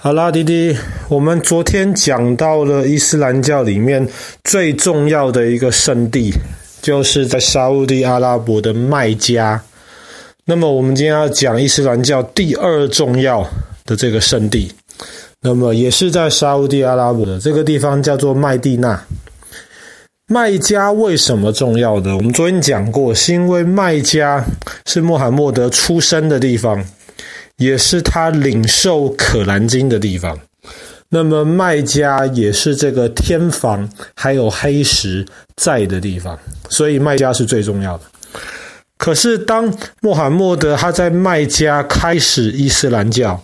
好啦，弟弟，我们昨天讲到了伊斯兰教里面最重要的一个圣地，就是在沙乌地阿拉伯的麦加。那么，我们今天要讲伊斯兰教第二重要的这个圣地，那么也是在沙乌地阿拉伯的这个地方，叫做麦地那。麦加为什么重要呢？我们昨天讲过，是因为麦加是穆罕默德出生的地方。也是他领受可兰经的地方，那么麦加也是这个天房还有黑石在的地方，所以麦加是最重要的。可是当穆罕默德他在麦加开始伊斯兰教，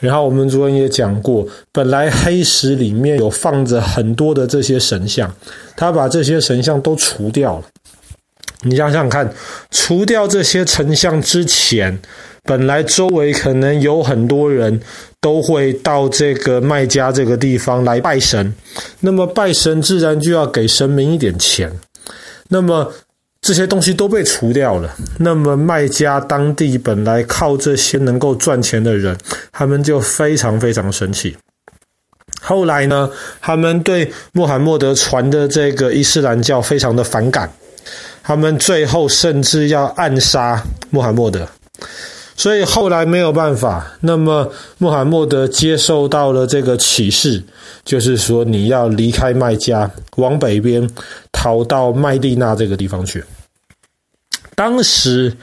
然后我们昨天也讲过，本来黑石里面有放着很多的这些神像，他把这些神像都除掉了。你想想看，除掉这些神像之前。本来周围可能有很多人都会到这个麦加这个地方来拜神，那么拜神自然就要给神明一点钱，那么这些东西都被除掉了，那么麦加当地本来靠这些能够赚钱的人，他们就非常非常生气。后来呢，他们对穆罕默德传的这个伊斯兰教非常的反感，他们最后甚至要暗杀穆罕默德。所以后来没有办法，那么穆罕默德接受到了这个启示，就是说你要离开麦加，往北边逃到麦地那这个地方去。当时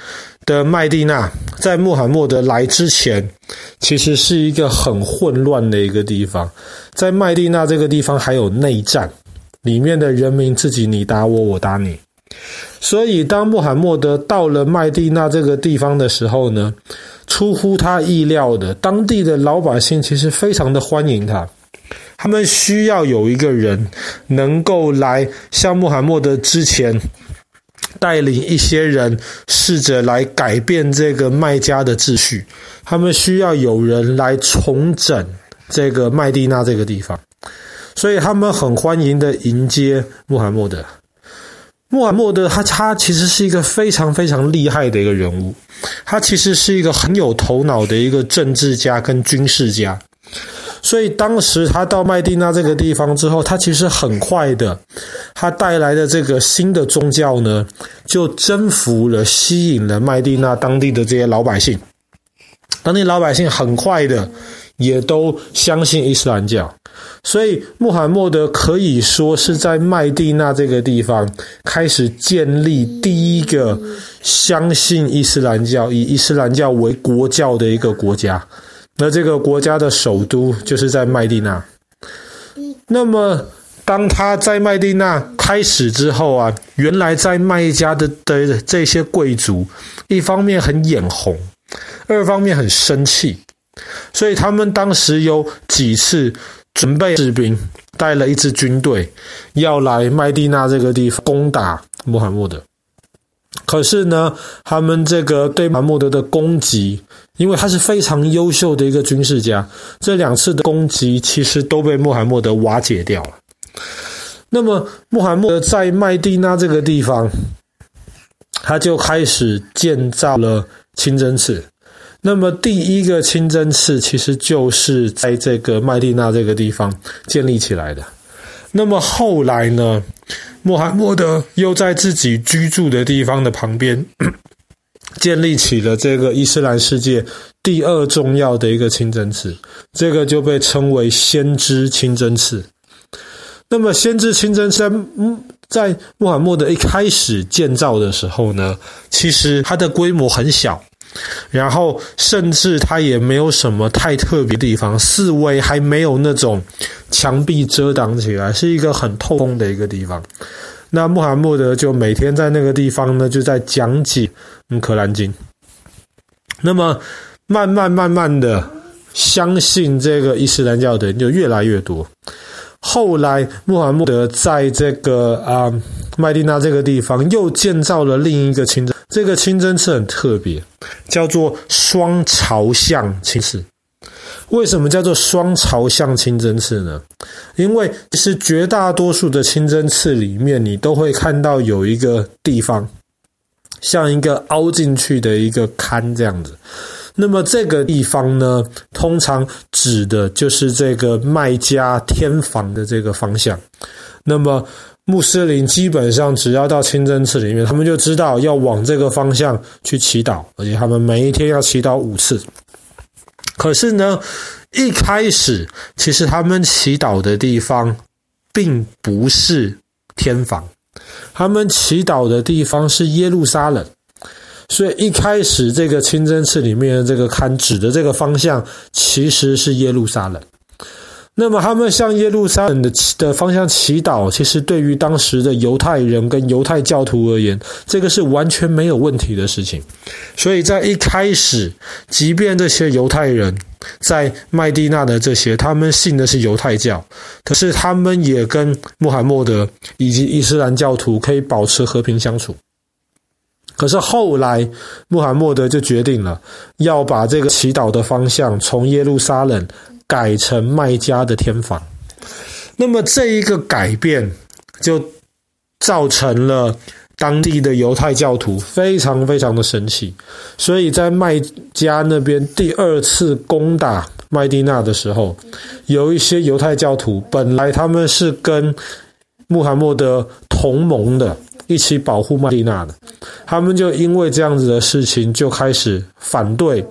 的麦地那在穆罕默德来之前，其实是一个很混乱的一个地方，在麦地那这个地方还有内战，里面的人民自己你打我，我打你。所以，当穆罕默德到了麦地那这个地方的时候呢，出乎他意料的，当地的老百姓其实非常的欢迎他。他们需要有一个人能够来像穆罕默德之前带领一些人试着来改变这个麦加的秩序。他们需要有人来重整这个麦地那这个地方，所以他们很欢迎的迎接穆罕默德。穆罕默德他他其实是一个非常非常厉害的一个人物，他其实是一个很有头脑的一个政治家跟军事家，所以当时他到麦地那这个地方之后，他其实很快的，他带来的这个新的宗教呢，就征服了、吸引了麦地那当地的这些老百姓，当地老百姓很快的也都相信伊斯兰教。所以，穆罕默德可以说是在麦地那这个地方开始建立第一个相信伊斯兰教、以伊斯兰教为国教的一个国家。那这个国家的首都就是在麦地那。那么，当他在麦地那开始之后啊，原来在麦加的的这些贵族，一方面很眼红，二方面很生气，所以他们当时有几次。准备士兵带了一支军队，要来麦地那这个地方攻打穆罕默德。可是呢，他们这个对穆罕默德的攻击，因为他是非常优秀的一个军事家，这两次的攻击其实都被穆罕默德瓦解掉了。那么，穆罕默德在麦地那这个地方，他就开始建造了清真寺。那么第一个清真寺其实就是在这个麦地那这个地方建立起来的。那么后来呢，穆罕默德又在自己居住的地方的旁边 建立起了这个伊斯兰世界第二重要的一个清真寺，这个就被称为先知清真寺。那么先知清真寺在在穆罕默德一开始建造的时候呢，其实它的规模很小。然后，甚至它也没有什么太特别的地方，四围还没有那种墙壁遮挡起来，是一个很透风的一个地方。那穆罕默德就每天在那个地方呢，就在讲解《嗯可兰经》。那么，慢慢慢慢的，相信这个伊斯兰教的人就越来越多。后来，穆罕默德在这个啊麦地那这个地方又建造了另一个清真，这个清真寺很特别，叫做双朝向清真寺。为什么叫做双朝向清真寺呢？因为其实绝大多数的清真寺里面，你都会看到有一个地方，像一个凹进去的一个龛这样子。那么这个地方呢，通常指的就是这个麦加天房的这个方向。那么穆斯林基本上只要到清真寺里面，他们就知道要往这个方向去祈祷，而且他们每一天要祈祷五次。可是呢，一开始其实他们祈祷的地方并不是天房，他们祈祷的地方是耶路撒冷。所以一开始这个清真寺里面的这个龛指的这个方向其实是耶路撒冷。那么他们向耶路撒冷的的方向祈祷，其实对于当时的犹太人跟犹太教徒而言，这个是完全没有问题的事情。所以在一开始，即便这些犹太人在麦地那的这些，他们信的是犹太教，可是他们也跟穆罕默德以及伊斯兰教徒可以保持和平相处。可是后来，穆罕默德就决定了要把这个祈祷的方向从耶路撒冷改成麦加的天房。那么这一个改变就造成了当地的犹太教徒非常非常的生气，所以在麦加那边第二次攻打麦地那的时候，有一些犹太教徒本来他们是跟穆罕默德同盟的。一起保护麦地娜的，他们就因为这样子的事情就开始反对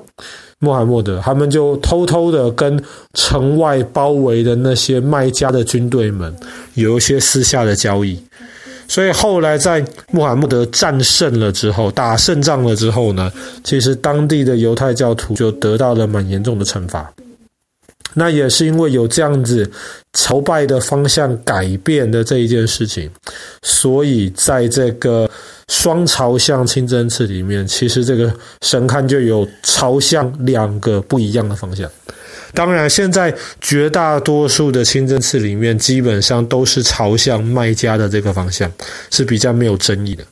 穆罕默德，他们就偷偷的跟城外包围的那些卖家的军队们有一些私下的交易，所以后来在穆罕默德战胜了之后，打胜仗了之后呢，其实当地的犹太教徒就得到了蛮严重的惩罚。那也是因为有这样子朝拜的方向改变的这一件事情，所以在这个双朝向清真寺里面，其实这个神龛就有朝向两个不一样的方向。当然，现在绝大多数的清真寺里面，基本上都是朝向麦加的这个方向，是比较没有争议的。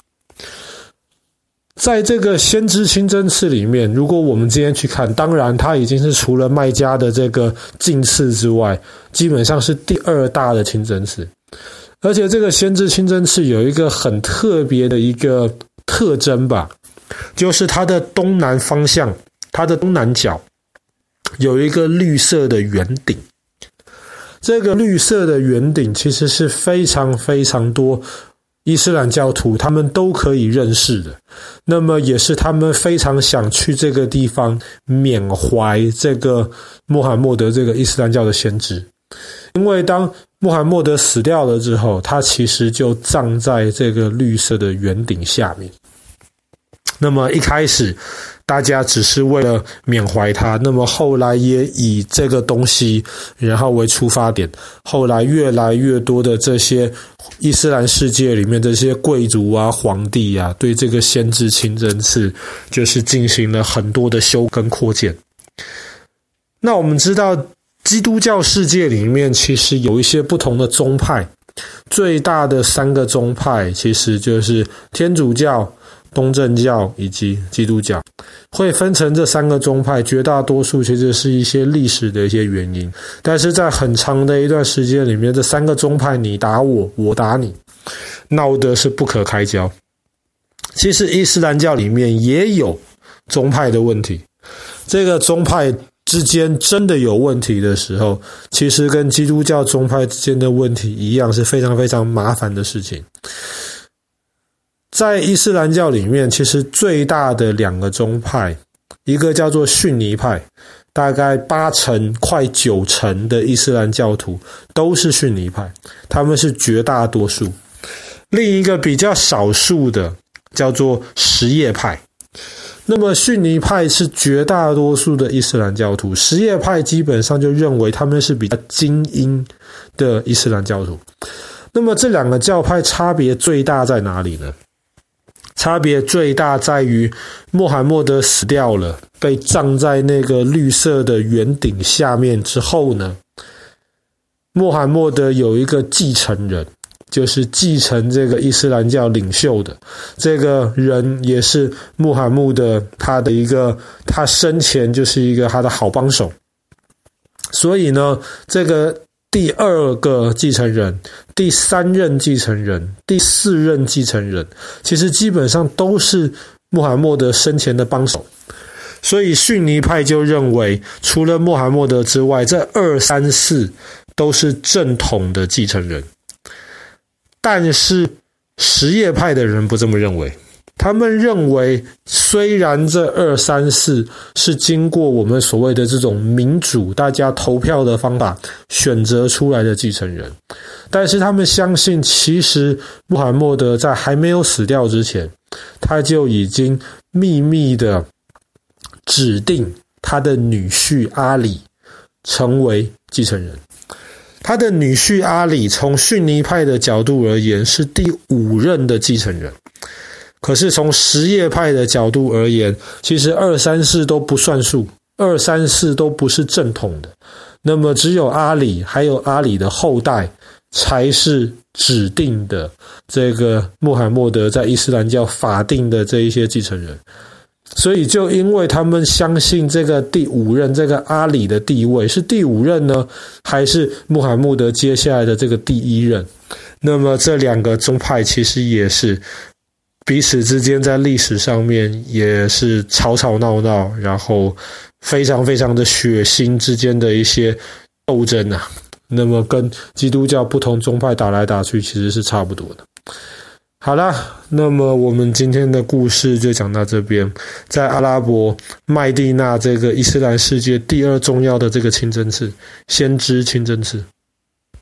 在这个先知清真寺里面，如果我们今天去看，当然它已经是除了麦加的这个净寺之外，基本上是第二大的清真寺。而且这个先知清真寺有一个很特别的一个特征吧，就是它的东南方向，它的东南角有一个绿色的圆顶。这个绿色的圆顶其实是非常非常多。伊斯兰教徒他们都可以认识的，那么也是他们非常想去这个地方缅怀这个穆罕默德这个伊斯兰教的先知，因为当穆罕默德死掉了之后，他其实就葬在这个绿色的圆顶下面。那么一开始，大家只是为了缅怀他，那么后来也以这个东西，然后为出发点，后来越来越多的这些伊斯兰世界里面这些贵族啊、皇帝啊，对这个先知清真寺就是进行了很多的修跟扩建。那我们知道，基督教世界里面其实有一些不同的宗派，最大的三个宗派其实就是天主教。东正教以及基督教会分成这三个宗派，绝大多数其实是一些历史的一些原因。但是在很长的一段时间里面，这三个宗派你打我，我打你，闹得是不可开交。其实伊斯兰教里面也有宗派的问题，这个宗派之间真的有问题的时候，其实跟基督教宗派之间的问题一样，是非常非常麻烦的事情。在伊斯兰教里面，其实最大的两个宗派，一个叫做逊尼派，大概八成快九成的伊斯兰教徒都是逊尼派，他们是绝大多数。另一个比较少数的叫做什叶派。那么逊尼派是绝大多数的伊斯兰教徒，什叶派基本上就认为他们是比较精英的伊斯兰教徒。那么这两个教派差别最大在哪里呢？差别最大在于，穆罕默德死掉了，被葬在那个绿色的圆顶下面之后呢，穆罕默德有一个继承人，就是继承这个伊斯兰教领袖的这个人，也是穆罕默德他的一个，他生前就是一个他的好帮手，所以呢，这个。第二个继承人、第三任继承人、第四任继承人，其实基本上都是穆罕默德生前的帮手，所以逊尼派就认为，除了穆罕默德之外，这二三四都是正统的继承人。但是什叶派的人不这么认为。他们认为，虽然这二三四是经过我们所谓的这种民主、大家投票的方法选择出来的继承人，但是他们相信，其实穆罕默德在还没有死掉之前，他就已经秘密的指定他的女婿阿里成为继承人。他的女婿阿里，从逊尼派的角度而言，是第五任的继承人。可是从什叶派的角度而言，其实二三四都不算数，二三四都不是正统的。那么只有阿里，还有阿里的后代，才是指定的这个穆罕默德在伊斯兰教法定的这一些继承人。所以就因为他们相信这个第五任这个阿里的地位是第五任呢，还是穆罕默德接下来的这个第一任？那么这两个宗派其实也是。彼此之间在历史上面也是吵吵闹闹，然后非常非常的血腥之间的一些斗争啊。那么跟基督教不同宗派打来打去，其实是差不多的。好啦，那么我们今天的故事就讲到这边。在阿拉伯麦地那这个伊斯兰世界第二重要的这个清真寺——先知清真寺。